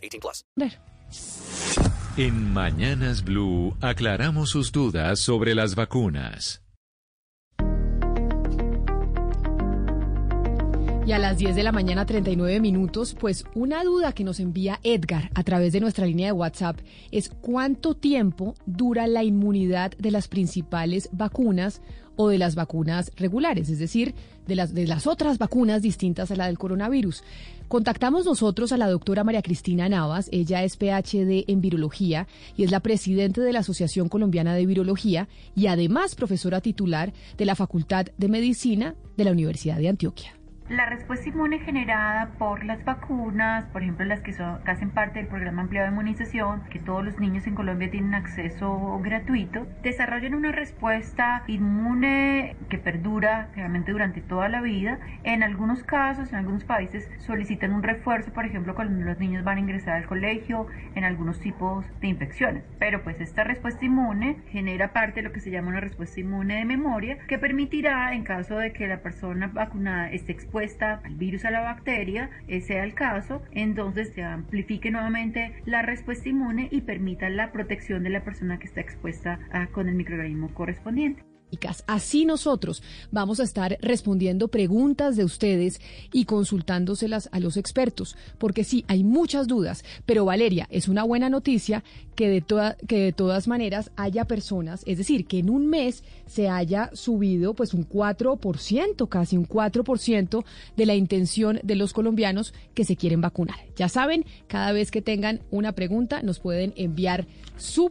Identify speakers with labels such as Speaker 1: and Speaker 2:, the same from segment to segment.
Speaker 1: 18 plus.
Speaker 2: En Mañanas Blue aclaramos sus dudas sobre las vacunas.
Speaker 3: Y a las 10 de la mañana, 39 minutos, pues una duda que nos envía Edgar a través de nuestra línea de WhatsApp es cuánto tiempo dura la inmunidad de las principales vacunas o de las vacunas regulares, es decir, de las, de las otras vacunas distintas a la del coronavirus. Contactamos nosotros a la doctora María Cristina Navas, ella es PhD en virología y es la presidenta de la Asociación Colombiana de Virología y además profesora titular de la Facultad de Medicina de la Universidad de Antioquia.
Speaker 4: La respuesta inmune generada por las vacunas, por ejemplo las que, son, hacen parte del programa ampliado de inmunización, que todos los niños en Colombia tienen acceso gratuito, desarrollan una respuesta inmune que perdura realmente durante toda la vida. En algunos casos, en algunos países solicitan un refuerzo, por ejemplo, cuando los niños van a ingresar al colegio, en algunos tipos de infecciones. Pero pues esta respuesta inmune genera parte de lo que se llama una respuesta inmune de memoria, que permitirá, en caso de que la persona vacunada esté expuesta, al virus, a la bacteria, sea el caso, entonces se amplifique nuevamente la respuesta inmune y permita la protección de la persona que está expuesta a, con el microorganismo correspondiente.
Speaker 3: Así nosotros vamos a estar respondiendo preguntas de ustedes y consultándoselas a los expertos, porque sí, hay muchas dudas, pero Valeria, es una buena noticia que de, que de todas maneras haya personas, es decir, que en un mes se haya subido pues un 4%, casi un 4% de la intención de los colombianos que se quieren vacunar. Ya saben, cada vez que tengan una pregunta nos pueden enviar su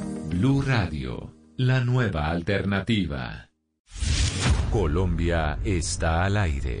Speaker 2: Blue Radio, la nueva alternativa. Colombia está al aire.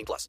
Speaker 1: 18 plus.